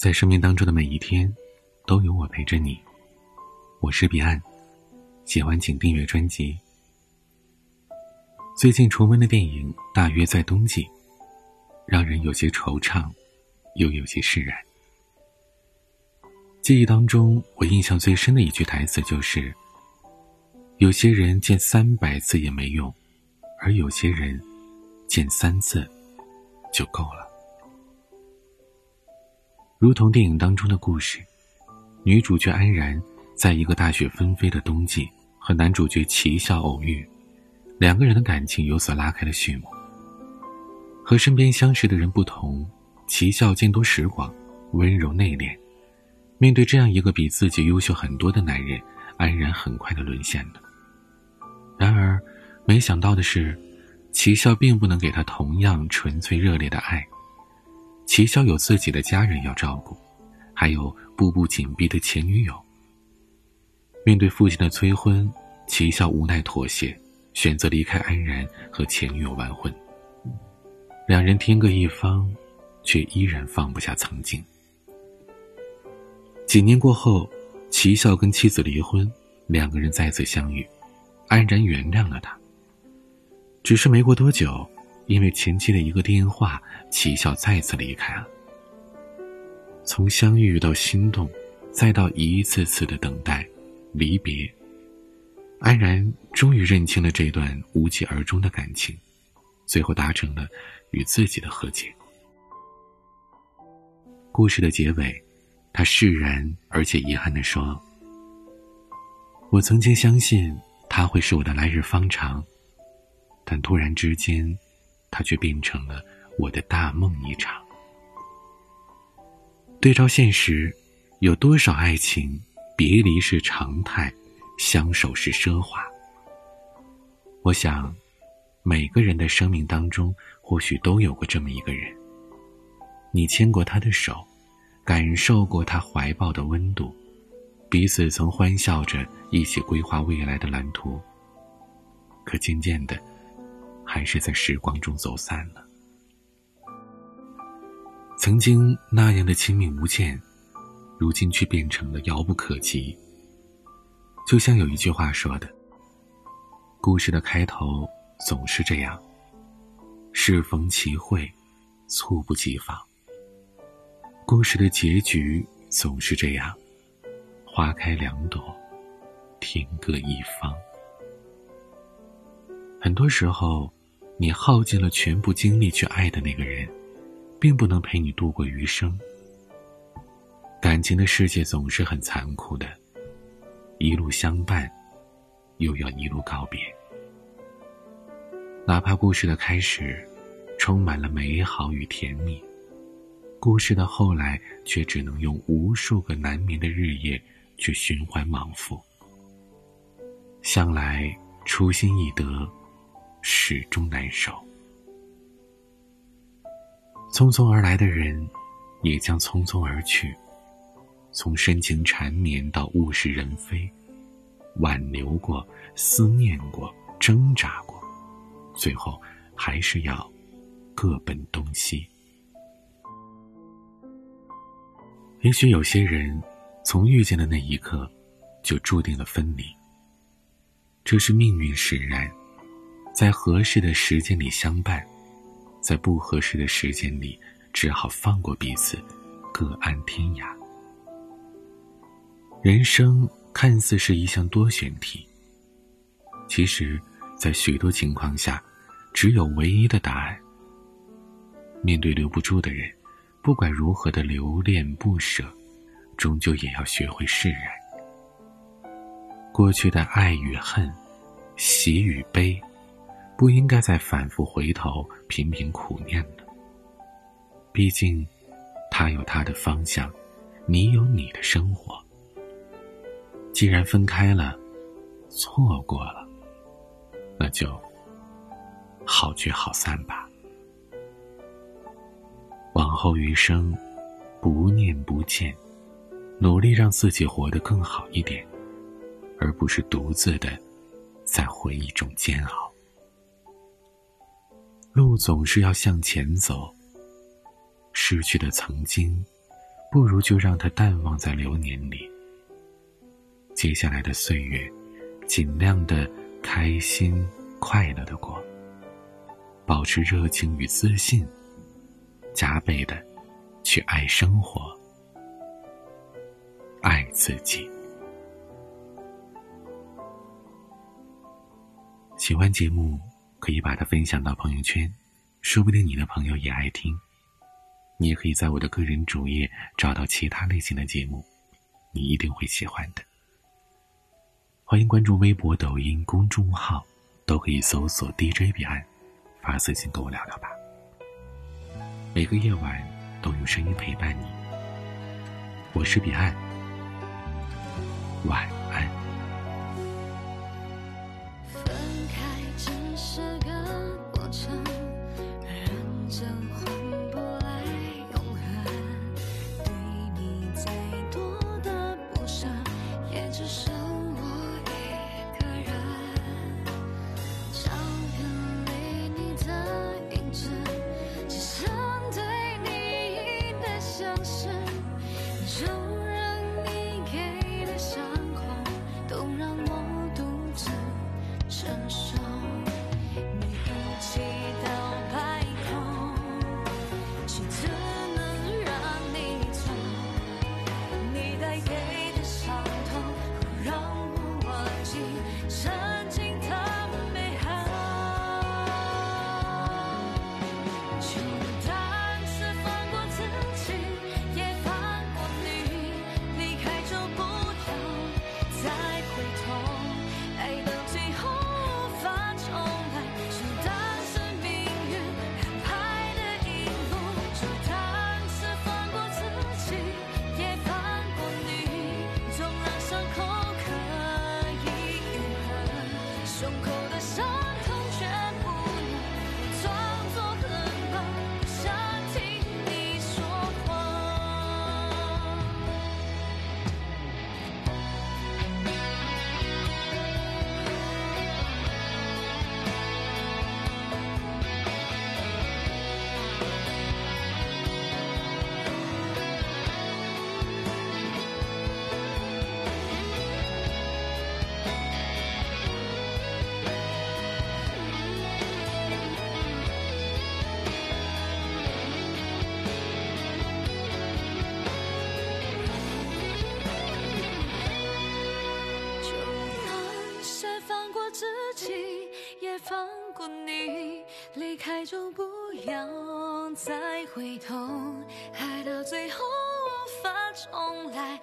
在生命当中的每一天，都有我陪着你。我是彼岸，喜欢请订阅专辑。最近重温的电影大约在冬季，让人有些惆怅，又有些释然。记忆当中，我印象最深的一句台词就是：“有些人见三百次也没用，而有些人见三次就够了。”如同电影当中的故事，女主角安然在一个大雪纷飞的冬季和男主角齐笑偶遇，两个人的感情有所拉开了序幕。和身边相识的人不同，齐笑见多识广，温柔内敛。面对这样一个比自己优秀很多的男人，安然很快的沦陷了。然而，没想到的是，齐笑并不能给他同样纯粹热烈的爱。齐潇有自己的家人要照顾，还有步步紧逼的前女友。面对父亲的催婚，齐笑无奈妥协，选择离开安然和前女友完婚。两人天各一方，却依然放不下曾经。几年过后，齐笑跟妻子离婚，两个人再次相遇，安然原谅了他。只是没过多久。因为前妻的一个电话，齐笑再次离开了。从相遇到心动，再到一次次的等待、离别，安然终于认清了这段无疾而终的感情，最后达成了与自己的和解。故事的结尾，他释然而且遗憾地说：“我曾经相信他会是我的来日方长，但突然之间。”它却变成了我的大梦一场。对照现实，有多少爱情别离是常态，相守是奢华？我想，每个人的生命当中，或许都有过这么一个人。你牵过他的手，感受过他怀抱的温度，彼此曾欢笑着一起规划未来的蓝图。可渐渐的。还是在时光中走散了。曾经那样的亲密无间，如今却变成了遥不可及。就像有一句话说的：“故事的开头总是这样，适逢其会，猝不及防；故事的结局总是这样，花开两朵，天各一方。”很多时候。你耗尽了全部精力去爱的那个人，并不能陪你度过余生。感情的世界总是很残酷的，一路相伴，又要一路告别。哪怕故事的开始，充满了美好与甜蜜，故事的后来却只能用无数个难眠的日夜去循环往复。向来初心易得。始终难受。匆匆而来的人，也将匆匆而去。从深情缠绵到物是人非，挽留过，思念过，挣扎过，最后还是要各奔东西。也许有些人，从遇见的那一刻，就注定了分离。这是命运使然。在合适的时间里相伴，在不合适的时间里，只好放过彼此，各安天涯。人生看似是一项多选题，其实，在许多情况下，只有唯一的答案。面对留不住的人，不管如何的留恋不舍，终究也要学会释然。过去的爱与恨，喜与悲。不应该再反复回头，频频苦念了。毕竟，他有他的方向，你有你的生活。既然分开了，错过了，那就好聚好散吧。往后余生，不念不见，努力让自己活得更好一点，而不是独自的在回忆中煎熬。路总是要向前走，失去的曾经，不如就让它淡忘在流年里。接下来的岁月，尽量的开心快乐的过，保持热情与自信，加倍的去爱生活，爱自己。喜欢节目，可以把它分享到朋友圈，说不定你的朋友也爱听。你也可以在我的个人主页找到其他类型的节目，你一定会喜欢的。欢迎关注微博、抖音公众号，都可以搜索 DJ 彼岸，发私信跟我聊聊吧。每个夜晚都有声音陪伴你，我是彼岸，晚安。放过你，离开就不要再回头，爱到最后无法重来。